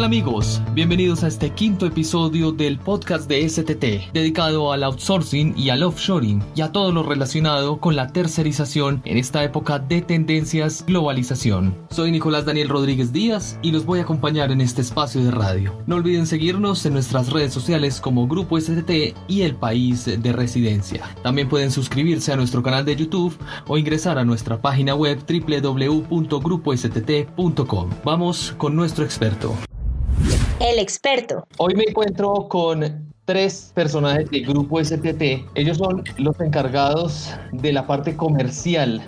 Tal amigos? Bienvenidos a este quinto episodio del podcast de STT, dedicado al outsourcing y al offshoring y a todo lo relacionado con la tercerización en esta época de tendencias globalización. Soy Nicolás Daniel Rodríguez Díaz y los voy a acompañar en este espacio de radio. No olviden seguirnos en nuestras redes sociales como Grupo STT y El País de Residencia. También pueden suscribirse a nuestro canal de YouTube o ingresar a nuestra página web www.grupostt.com. Vamos con nuestro experto. El experto. Hoy me encuentro con tres personajes del grupo STT. Ellos son los encargados de la parte comercial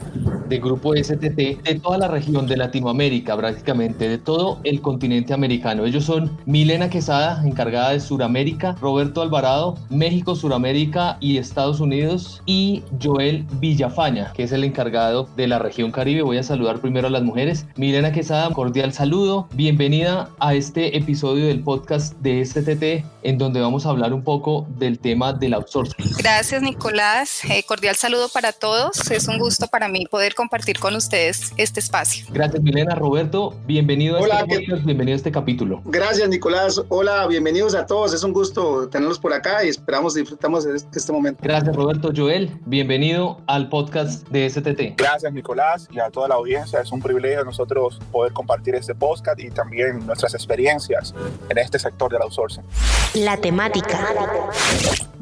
del grupo STT de toda la región de Latinoamérica, prácticamente, de todo el continente americano. Ellos son Milena Quesada, encargada de Suramérica, Roberto Alvarado, México, Suramérica y Estados Unidos, y Joel Villafaña, que es el encargado de la región Caribe. Voy a saludar primero a las mujeres. Milena Quesada, cordial saludo. Bienvenida a este episodio del podcast de STT, en donde vamos a hablar un poco del tema del outsourcing. Gracias, Nicolás. Eh, cordial saludo para todos. Es un gusto para mí poder compartir con ustedes este espacio. Gracias, Milena. Roberto, bienvenido Hola, a este bienvenido a este capítulo. Gracias, Nicolás. Hola, bienvenidos a todos. Es un gusto tenerlos por acá y esperamos disfrutamos de este momento. Gracias, Roberto. Joel, bienvenido al podcast de STT. Gracias, Nicolás, y a toda la audiencia. Es un privilegio nosotros poder compartir este podcast y también nuestras experiencias en este sector del outsourcing. La temática.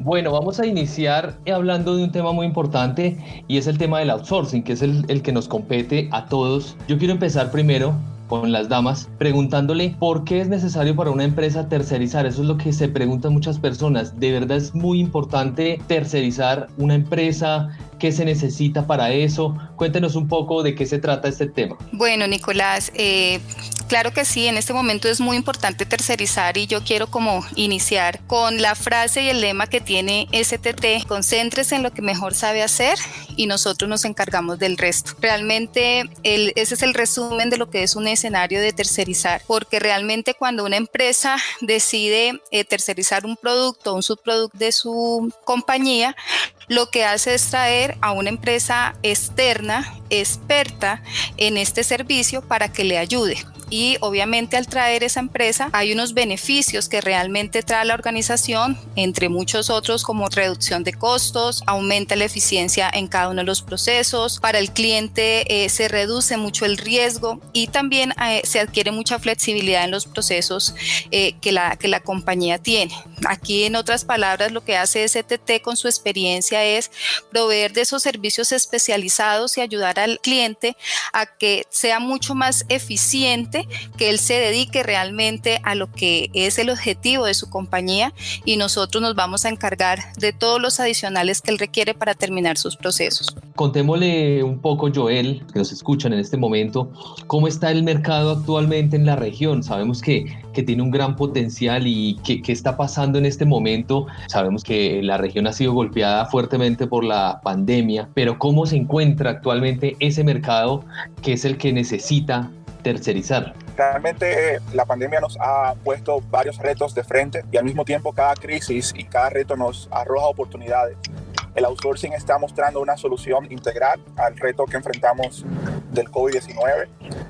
Bueno, vamos a iniciar hablando de un tema muy importante y es el tema del outsourcing, que es el, que nos compete a todos. Yo quiero empezar primero con las damas, preguntándole por qué es necesario para una empresa tercerizar. Eso es lo que se preguntan muchas personas. De verdad es muy importante tercerizar una empresa, qué se necesita para eso. Cuéntenos un poco de qué se trata este tema. Bueno, Nicolás, eh, claro que sí, en este momento es muy importante tercerizar y yo quiero como iniciar con la frase y el lema que tiene STT, concéntrese en lo que mejor sabe hacer y nosotros nos encargamos del resto. Realmente ese es el resumen de lo que es un escenario de tercerizar, porque realmente cuando una empresa decide eh, tercerizar un producto, un subproducto de su compañía, lo que hace es traer a una empresa externa, experta en este servicio para que le ayude y obviamente al traer esa empresa hay unos beneficios que realmente trae la organización, entre muchos otros como reducción de costos, aumenta la eficiencia en cada uno de los procesos, para el cliente eh, se reduce mucho el riesgo y también eh, se adquiere mucha flexibilidad en los procesos eh, que, la, que la compañía tiene. Aquí en otras palabras lo que hace STT con su experiencia es proveer de esos servicios especializados y ayudar al cliente a que sea mucho más eficiente que él se dedique realmente a lo que es el objetivo de su compañía y nosotros nos vamos a encargar de todos los adicionales que él requiere para terminar sus procesos. Contémosle un poco, Joel, que nos escuchan en este momento, cómo está el mercado actualmente en la región. Sabemos que, que tiene un gran potencial y qué está pasando en este momento. Sabemos que la región ha sido golpeada fuertemente por la pandemia, pero cómo se encuentra actualmente ese mercado que es el que necesita tercerizar. Realmente eh, la pandemia nos ha puesto varios retos de frente y al mismo tiempo cada crisis y cada reto nos arroja oportunidades. El outsourcing está mostrando una solución integral al reto que enfrentamos del COVID-19,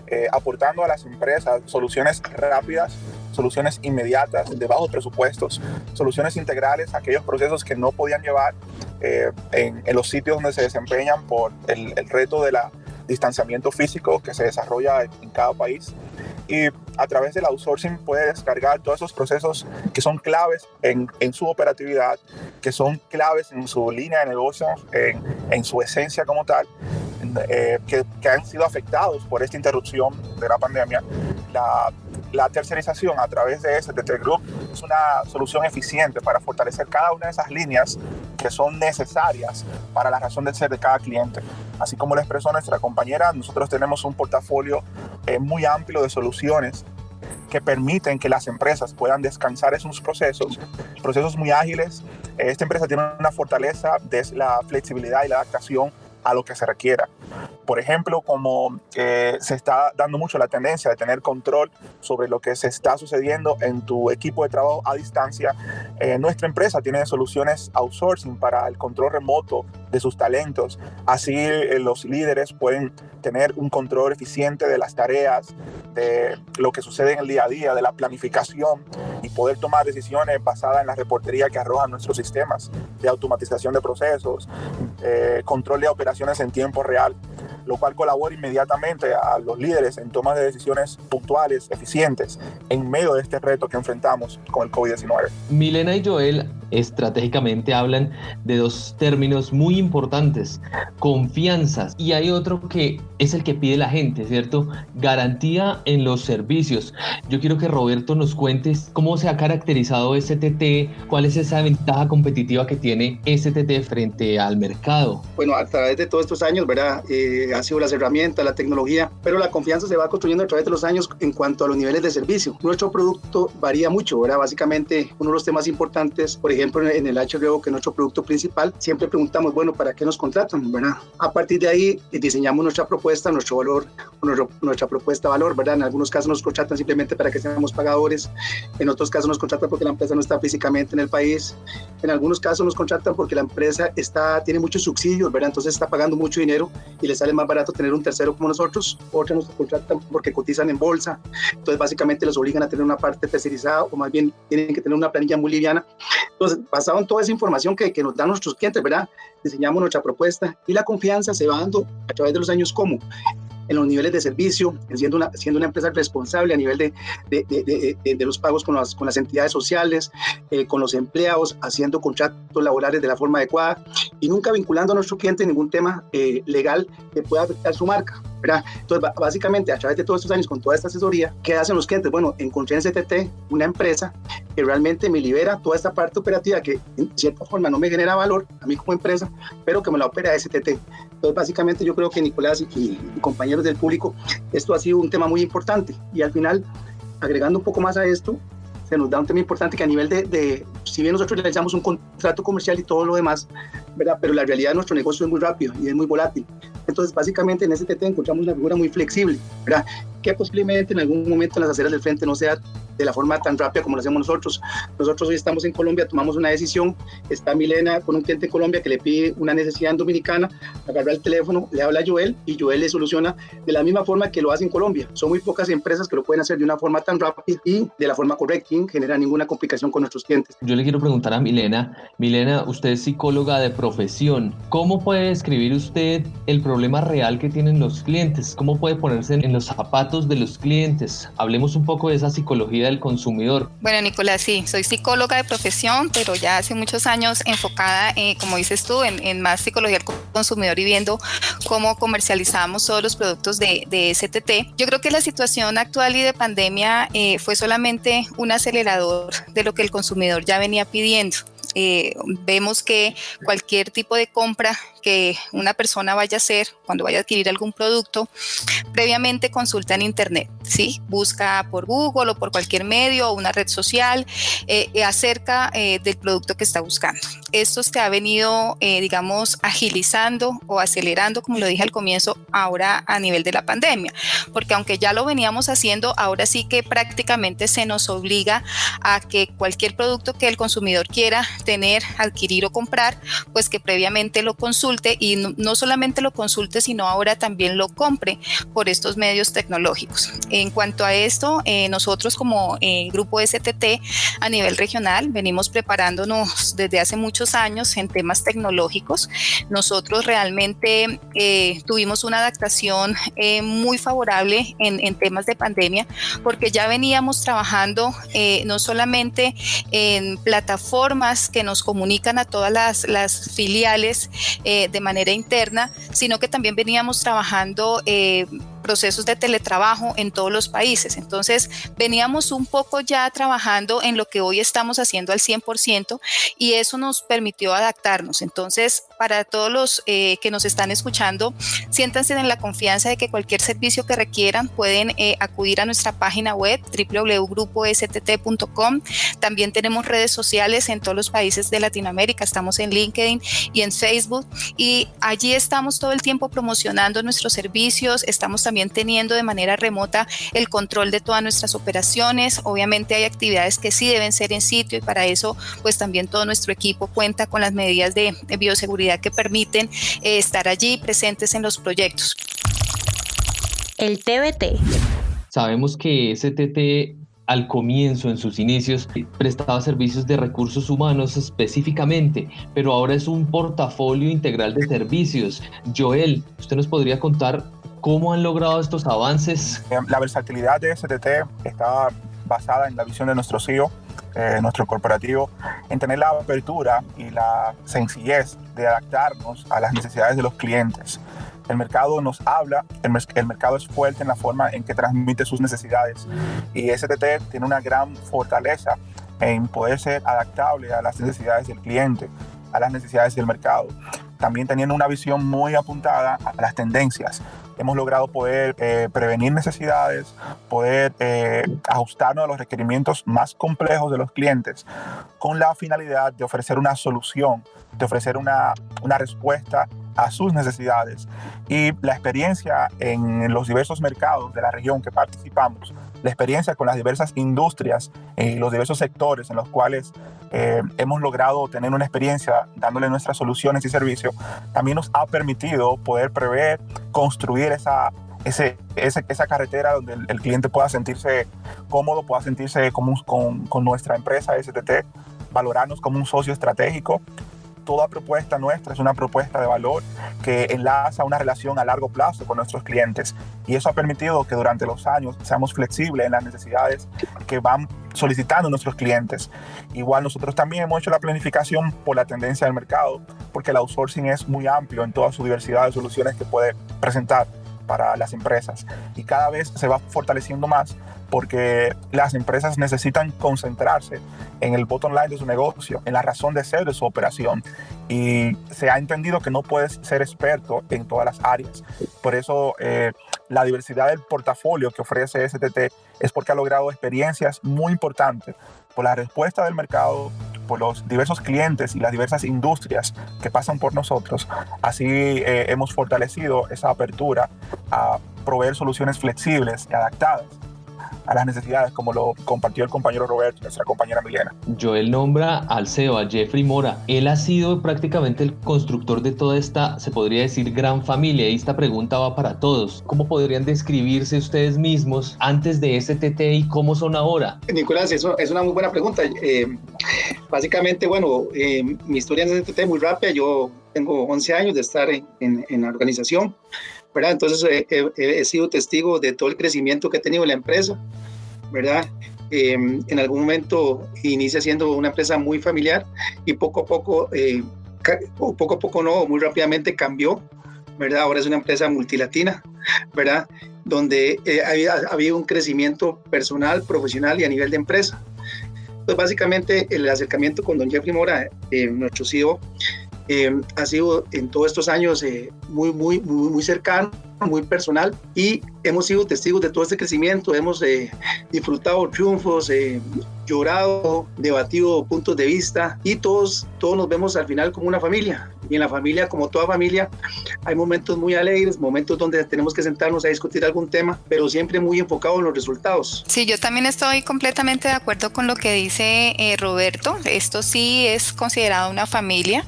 eh, aportando a las empresas soluciones rápidas, soluciones inmediatas, de bajos presupuestos, soluciones integrales a aquellos procesos que no podían llevar eh, en, en, los sitios donde se desempeñan por el, el reto de la distanciamiento físico que se desarrolla en cada país y a través del outsourcing puede descargar todos esos procesos que son claves en, en su operatividad, que son claves en su línea de negocio, en, en su esencia como tal, eh, que, que, han sido afectados por esta interrupción de la pandemia. La, la tercerización a través de STT Group es una solución eficiente para fortalecer cada una de esas líneas que son necesarias para la razón de ser de cada cliente. Así como lo expresó nuestra compañera, nosotros tenemos un portafolio eh, muy amplio de soluciones que permiten que las empresas puedan descansar en sus procesos, procesos muy ágiles. Esta empresa tiene una fortaleza de la flexibilidad y la adaptación a lo que se requiera. Por ejemplo, como eh, se está dando mucho la tendencia de tener control sobre lo que se está sucediendo en tu equipo de trabajo a distancia, eh, nuestra empresa tiene soluciones outsourcing para el control remoto de sus talentos. Así eh, los líderes pueden tener un control eficiente de las tareas, de lo que sucede en el día a día, de la planificación y poder tomar decisiones basadas en la reportería que arrojan nuestros sistemas de automatización de procesos, control de operaciones en tiempo real lo cual colabora inmediatamente a los líderes en tomas de decisiones puntuales, eficientes, en medio de este reto que enfrentamos con el COVID-19. Milena y Joel estratégicamente hablan de dos términos muy importantes, confianzas y hay otro que es el que pide la gente, ¿cierto? Garantía en los servicios. Yo quiero que Roberto nos cuentes cómo se ha caracterizado STT, cuál es esa ventaja competitiva que tiene STT frente al mercado. Bueno, a través de todos estos años, ¿verdad? Eh, han sido las herramientas, la tecnología, pero la confianza se va construyendo a través de los años en cuanto a los niveles de servicio. Nuestro producto varía mucho, ¿verdad? Básicamente, uno de los temas importantes, por ejemplo, en el HRO, que es nuestro producto principal, siempre preguntamos, bueno, ¿para qué nos contratan? ¿verdad? A partir de ahí eh, diseñamos nuestra propuesta, nuestro valor, nuestra propuesta valor, ¿verdad? En algunos casos nos contratan simplemente para que seamos pagadores, en otros casos nos contratan porque la empresa no está físicamente en el país, en algunos casos nos contratan porque la empresa está, tiene muchos subsidios, ¿verdad? Entonces está pagando mucho dinero y le sale más barato tener un tercero como nosotros, otros nos contratan porque cotizan en bolsa, entonces básicamente los obligan a tener una parte tercerizada o más bien tienen que tener una planilla muy liviana. Entonces, basado en toda esa información que, que nos dan nuestros clientes, ¿verdad? Diseñamos nuestra propuesta y la confianza se va dando a través de los años como en los niveles de servicio, siendo una, siendo una empresa responsable a nivel de, de, de, de los pagos con las, con las entidades sociales, eh, con los empleados, haciendo contratos laborales de la forma adecuada y nunca vinculando a nuestro cliente en ningún tema eh, legal que pueda afectar su marca. ¿verdad? Entonces, básicamente, a través de todos estos años, con toda esta asesoría, ¿qué hacen los clientes? Bueno, encontré en CTT una empresa que realmente me libera toda esta parte operativa que, en cierta forma, no me genera valor a mí como empresa, pero que me la opera STT. Entonces, básicamente, yo creo que Nicolás y, compañeros del público, esto ha sido un tema muy importante. Y al final, agregando un poco más a esto, se nos da un tema importante que a nivel de, si bien nosotros realizamos un contrato comercial y todo lo demás, ¿verdad? pero la realidad de nuestro negocio es muy rápido y es muy volátil. Entonces, básicamente en STT encontramos una figura muy flexible, ¿verdad? Que posiblemente en algún momento en las aceras del frente no sea de la forma tan rápida como lo hacemos nosotros. Nosotros hoy estamos en Colombia, tomamos una decisión, está Milena con un cliente en Colombia que le pide una necesidad Dominicana, agarra el teléfono, le habla a Joel y Joel le soluciona de la misma forma que lo hace en Colombia. Son muy pocas empresas que lo pueden hacer de una forma tan rápida y de la forma correcta, sin generar ninguna complicación con nuestros clientes. Yo le quiero preguntar a Milena, Milena, usted es psicóloga de profesión, ¿cómo puede describir usted el problema real que tienen los clientes? ¿Cómo puede ponerse en los zapatos de los clientes? Hablemos un poco de esa psicología del consumidor. Bueno, Nicolás, sí, soy psicóloga de profesión, pero ya hace muchos años enfocada, eh, como dices tú, en, en, más psicología del consumidor y viendo cómo comercializamos todos los productos de, de STT. Yo creo que la situación actual y de pandemia eh, fue solamente un acelerador de lo que el consumidor ya venía pidiendo. Eh, vemos que cualquier tipo de compra que una persona vaya a hacer cuando vaya a adquirir algún producto, previamente consulta en Internet, ¿sí? Busca por Google o por cualquier medio o una red social eh, acerca eh, del producto que está buscando. Esto se ha venido, eh, digamos, agilizando o acelerando, como lo dije al comienzo, ahora a nivel de la pandemia, porque aunque ya lo veníamos haciendo, ahora sí que prácticamente se nos obliga a que cualquier producto que el consumidor quiera tener, adquirir o comprar, pues que previamente lo consulte y no, no solamente lo consulte, sino ahora también lo compre por estos medios tecnológicos. En cuanto a esto, eh, nosotros como eh, grupo STT a nivel regional venimos preparándonos desde hace muchos años en temas tecnológicos. Nosotros realmente eh, tuvimos una adaptación eh, muy favorable en, en, temas de pandemia porque ya veníamos trabajando eh, no solamente en plataformas que nos comunican a todas las, las filiales de manera interna, sino que también veníamos trabajando procesos de teletrabajo en todos los países. Entonces, veníamos un poco ya trabajando en lo que hoy estamos haciendo al 100% y eso nos permitió adaptarnos. Entonces, para todos los eh, que nos están escuchando, siéntanse en la confianza de que cualquier servicio que requieran pueden eh, acudir a nuestra página web www.grupostt.com. También tenemos redes sociales en todos los países de Latinoamérica, estamos en LinkedIn y en Facebook y allí estamos todo el tiempo promocionando nuestros servicios, estamos también teniendo de manera remota el control de todas nuestras operaciones. Obviamente hay actividades que sí deben ser en sitio y para eso pues también todo nuestro equipo cuenta con las medidas de, bioseguridad que permiten eh, estar allí presentes en los proyectos. El TBT. Sabemos que STT al comienzo, en sus inicios, prestaba servicios de recursos humanos específicamente, pero ahora es un portafolio integral de servicios. Joel, ¿usted nos podría contar cómo han logrado estos avances? Eh, la versatilidad de STT está basada en la visión de nuestro CEO, eh, nuestro corporativo, en tener la apertura y la sencillez de adaptarnos a las necesidades de los clientes. El mercado nos habla, el, mercado es fuerte en la forma en que transmite sus necesidades y STT tiene una gran fortaleza en poder ser adaptable a las necesidades del cliente, a las necesidades del mercado. También teniendo una visión muy apuntada a las tendencias. Hemos logrado poder eh, prevenir necesidades, poder eh, ajustarnos a los requerimientos más complejos de los clientes con la finalidad de ofrecer una solución, de ofrecer una, una respuesta a sus necesidades. Y la experiencia en los diversos mercados de la región que participamos, la experiencia con las diversas industrias y los diversos sectores en los cuales eh, hemos logrado tener una experiencia dándole nuestras soluciones y servicios, también nos ha permitido poder prever, construir esa, ese, esa carretera donde el, cliente pueda sentirse cómodo, pueda sentirse como con, con nuestra empresa STT, valorarnos como un socio estratégico toda propuesta nuestra es una propuesta de valor que enlaza una relación a largo plazo con nuestros clientes. Y eso ha permitido que durante los años seamos flexibles en las necesidades que van solicitando nuestros clientes. Igual nosotros también hemos hecho la planificación por la tendencia del mercado, porque el outsourcing es muy amplio en toda su diversidad de soluciones que puede presentar para las empresas y cada vez se va fortaleciendo más porque las empresas necesitan concentrarse en el bottom line de su negocio, en la razón de ser de su operación. Y se ha entendido que no puedes ser experto en todas las áreas. Por eso eh, la diversidad del portafolio que ofrece STT es porque ha logrado experiencias muy importantes por la respuesta del mercado, por los diversos clientes y las diversas industrias que pasan por nosotros. Así eh, hemos fortalecido esa apertura a proveer soluciones flexibles y adaptadas a las necesidades, como lo compartió el compañero Roberto, nuestra compañera Milena. Joel nombra al CEO, a Jeffrey Mora. Él ha sido prácticamente el constructor de toda esta, se podría decir, gran familia. Y esta pregunta va para todos. ¿Cómo podrían describirse ustedes mismos antes de STT y cómo son ahora? Nicolás, eso es una muy buena pregunta. Eh, básicamente, bueno, eh, mi historia en STT es muy rápida. Yo tengo 11 años de estar en, en la organización. ¿Verdad? Entonces eh, he sido testigo de todo el crecimiento que ha tenido la empresa, ¿verdad? Em, en algún momento inicia siendo una empresa muy familiar y poco a poco, eh, poco a poco no, muy rápidamente cambió, ¿verdad? Ahora es una empresa multilatina, ¿verdad? Donde eh, ha habido un crecimiento personal, profesional y a nivel de empresa. Entonces, básicamente, el acercamiento con don Jeffrey Mora, nuestro CEO, Em, ha sido en todos estos años eh, muy, muy, muy, muy cercano, muy personal y hemos sido testigos de todo este crecimiento, hemos eh, disfrutado triunfos, eh, llorado, debatido puntos de vista y todos, todos nos vemos al final como una familia. Y en la familia, como toda familia, hay momentos muy alegres, momentos donde tenemos que sentarnos a discutir algún tema, pero siempre muy enfocado en los resultados. Sí, yo también estoy completamente de acuerdo con lo que dice eh, Roberto. Esto sí es considerado una familia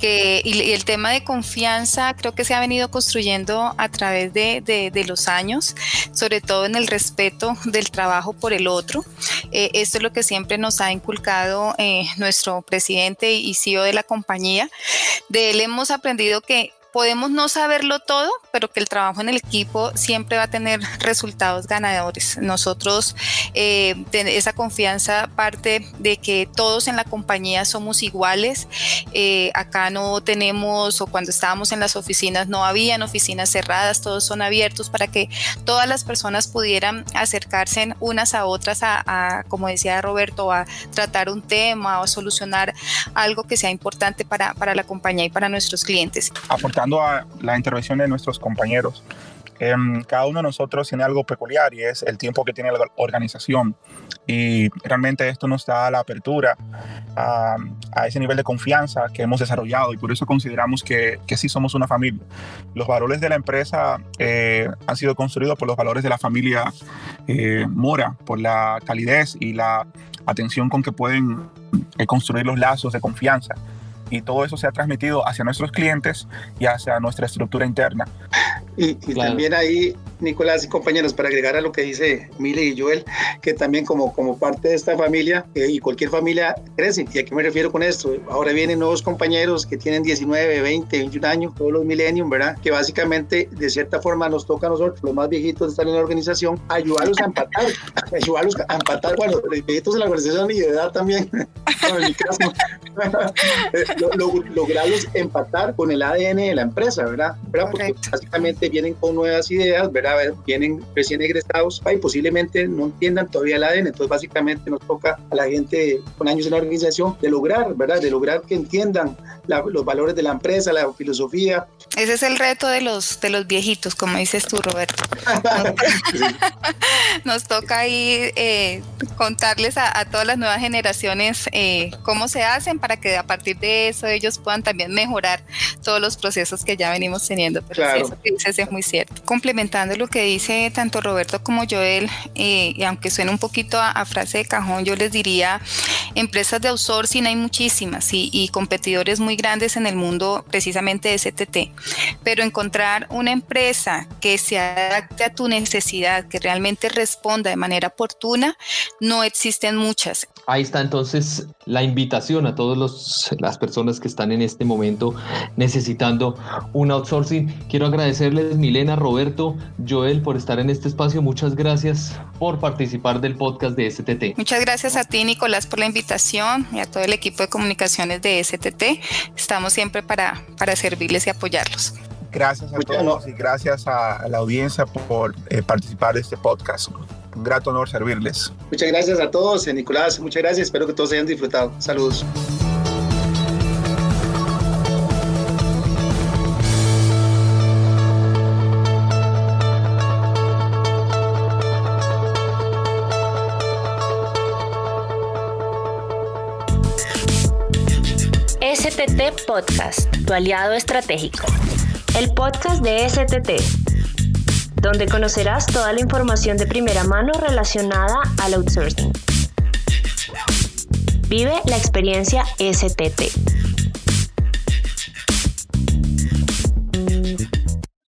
que, y, el tema de confianza creo que se ha venido construyendo a través de, de, los años, sobre todo en el respeto del trabajo por el otro. Eh, esto es lo que siempre nos ha inculcado eh, nuestro presidente y CEO de la compañía. De él hemos aprendido que podemos no saberlo todo, pero que el trabajo en el equipo siempre va a tener resultados ganadores. Nosotros, eh, esa confianza parte de que todos en la compañía somos iguales. Eh, acá no tenemos, o cuando estábamos en las oficinas, no habían oficinas cerradas, todos son abiertos para que todas las personas pudieran acercarse unas a otras a, como decía Roberto, a tratar un tema o a solucionar algo que sea importante para, para la compañía y para nuestros clientes. Aportando a la intervención de nuestros compañeros, em, cada uno de nosotros tiene algo peculiar y es el tiempo que tiene la organización. Y realmente esto nos da la apertura a, a ese nivel de confianza que hemos desarrollado y por eso consideramos que, que sí somos una familia. Los valores de la empresa eh, han sido construidos por los valores de la familia eh, Mora, por la calidez y la atención con que pueden eh, construir los lazos de confianza y todo eso se ha transmitido hacia nuestros clientes y hacia nuestra estructura interna. Y, también ahí, Nicolás y compañeros, para agregar a lo que dice Mile y Joel, que también como, como parte de esta familia eh, y cualquier familia crece. ¿Y a qué me refiero con esto? Ahora vienen nuevos compañeros que tienen 19, 20, 21 años, todos los millennium, ¿verdad? Que básicamente, de cierta forma, nos toca a nosotros, los más viejitos de estar en la organización, ayudarlos a empatar, ayudarlos a empatar, bueno, los viejitos de la organización y de edad también, en mi caso, eh, lograrlos empatar con el ADN de la empresa, ¿verdad? ¿verdad? Porque básicamente vienen con nuevas ideas, ¿verdad? Vienen recién egresados y posiblemente no entiendan todavía el ADN, entonces básicamente nos toca a la gente con años en la organización de lograr, ¿verdad? De lograr que entiendan los valores de la empresa, la filosofía. Ese es el reto de los, de los viejitos, como dices tú, Roberto. Nos toca ahí eh, contarles a, todas las nuevas generaciones eh, cómo se hacen para que a partir de eso ellos puedan también mejorar todos los procesos que ya venimos teniendo. Pero eso que dices es muy cierto. Complementando lo que dice tanto Roberto como Joel, eh, y aunque suene un poquito a, frase de cajón, yo les diría, empresas de outsourcing hay muchísimas y, y competidores muy grandes en el mundo precisamente de STT, pero encontrar una empresa que se adapte a tu necesidad, que realmente responda de manera oportuna, no existen muchas. Ahí está entonces la invitación a todas las personas que están en este momento necesitando un outsourcing. Quiero agradecerles Milena, Roberto, Joel por estar en este espacio. Muchas gracias por participar del podcast de STT. Muchas gracias a ti, Nicolás, por la invitación y a todo el equipo de comunicaciones de STT. Estamos siempre para, para servirles y apoyarlos. Gracias a todos y gracias a la audiencia por eh, participar de este podcast un grato honor servirles. Muchas gracias a todos, eh, Nicolás, muchas gracias, espero que todos hayan disfrutado. Saludos. STT Podcast, tu aliado estratégico. El podcast de STT donde conocerás toda la información de primera mano relacionada al outsourcing. Vive la experiencia STT.